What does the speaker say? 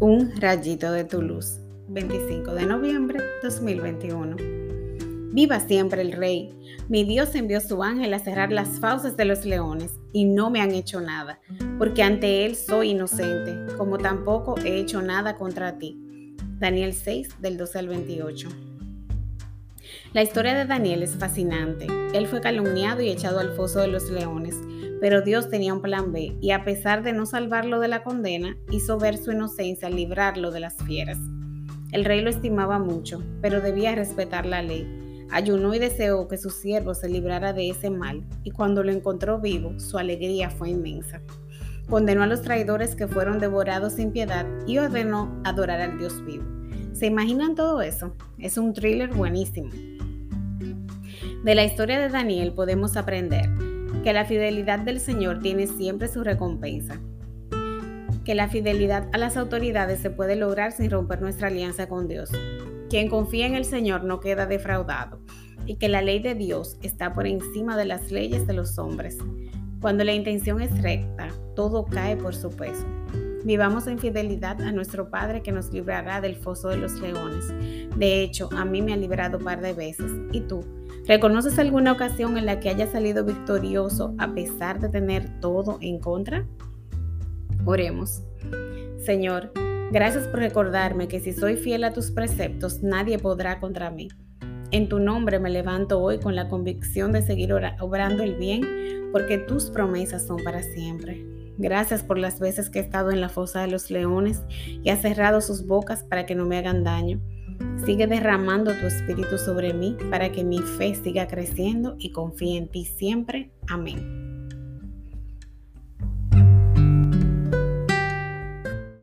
Rayito de tu luz, 25 de noviembre 2021. Viva siempre el Rey. Mi Dios envió su ángel a cerrar las fauces de los leones y no me han hecho nada, porque ante él soy inocente, como tampoco he hecho nada contra ti. Daniel 6 del 12 al 28. La historia de Daniel es fascinante. Él fue calumniado y echado al foso de los leones, pero Dios tenía un plan B y a pesar de no salvarlo de la condena, hizo ver su inocencia al librarlo de las fieras. El rey lo estimaba mucho, pero debía respetar la ley. Ayunó y deseó que su siervo se librara de ese mal, y cuando lo encontró vivo, su alegría fue inmensa. Condenó a los traidores que fueron devorados sin piedad y ordenó adorar al Dios vivo. ¿Se imaginan todo eso? Es un thriller buenísimo. De la historia de Daniel podemos aprender que la fidelidad del Señor tiene siempre su recompensa, que la fidelidad a las autoridades se puede lograr sin romper nuestra alianza con Dios. Quien confía en el Señor no queda defraudado y que la ley de Dios está por encima de las leyes de los hombres. Cuando la intención es recta, todo cae por su peso. Vivamos en fidelidad a nuestro Padre que nos librará del foso de los leones. De hecho, a mí me ha librado un par de veces. ¿Y tú? ¿Reconoces alguna ocasión en la que hayas salido victorioso a pesar de tener todo en contra? Oremos. Señor, gracias por recordarme que si soy fiel a tus preceptos, nadie podrá contra mí. En tu nombre me levanto hoy con la convicción de seguir obrando el bien, porque tus promesas son para siempre. Gracias por las veces que he estado en la fosa de los leones y has cerrado sus bocas para que no me hagan daño. Sigue derramando tu espíritu sobre mí para que mi fe siga creciendo y confíe en ti siempre. Amén.